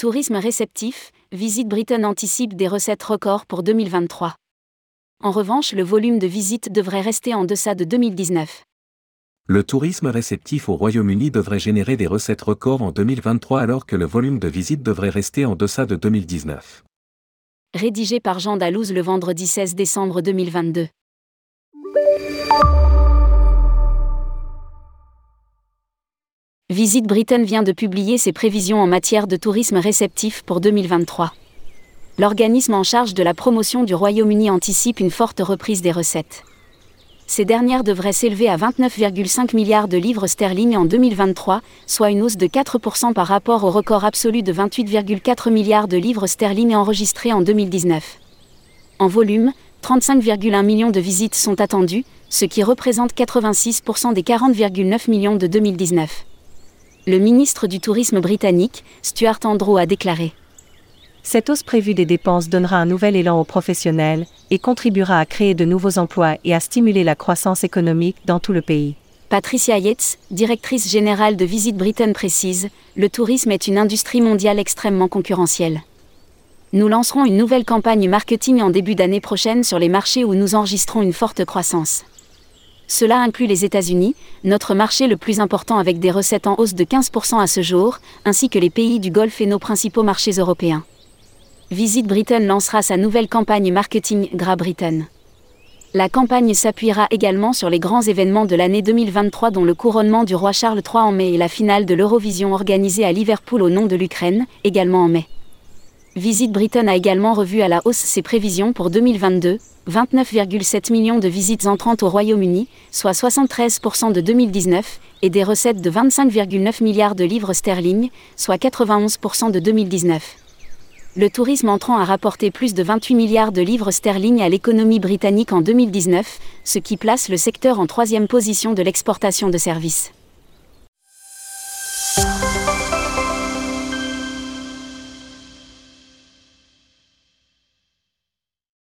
Tourisme réceptif, Visite Britain anticipe des recettes records pour 2023. En revanche, le volume de visites devrait rester en deçà de 2019. Le tourisme réceptif au Royaume-Uni devrait générer des recettes records en 2023 alors que le volume de visites devrait rester en deçà de 2019. Rédigé par Jean Dalouse le vendredi 16 décembre 2022. Visite Britain vient de publier ses prévisions en matière de tourisme réceptif pour 2023. L'organisme en charge de la promotion du Royaume-Uni anticipe une forte reprise des recettes. Ces dernières devraient s'élever à 29,5 milliards de livres sterling en 2023, soit une hausse de 4% par rapport au record absolu de 28,4 milliards de livres sterling enregistré en 2019. En volume, 35,1 millions de visites sont attendues, ce qui représente 86% des 40,9 millions de 2019 le ministre du Tourisme britannique, Stuart Andrew, a déclaré. Cette hausse prévue des dépenses donnera un nouvel élan aux professionnels et contribuera à créer de nouveaux emplois et à stimuler la croissance économique dans tout le pays. Patricia Yates, directrice générale de Visite Britain précise, le tourisme est une industrie mondiale extrêmement concurrentielle. Nous lancerons une nouvelle campagne marketing en début d'année prochaine sur les marchés où nous enregistrons une forte croissance. Cela inclut les États-Unis, notre marché le plus important avec des recettes en hausse de 15% à ce jour, ainsi que les pays du Golfe et nos principaux marchés européens. Visite Britain lancera sa nouvelle campagne marketing Gra Britain. La campagne s'appuiera également sur les grands événements de l'année 2023 dont le couronnement du roi Charles III en mai et la finale de l'Eurovision organisée à Liverpool au nom de l'Ukraine, également en mai. Visite Britain a également revu à la hausse ses prévisions pour 2022, 29,7 millions de visites entrantes au Royaume-Uni, soit 73% de 2019, et des recettes de 25,9 milliards de livres sterling, soit 91% de 2019. Le tourisme entrant a rapporté plus de 28 milliards de livres sterling à l'économie britannique en 2019, ce qui place le secteur en troisième position de l'exportation de services.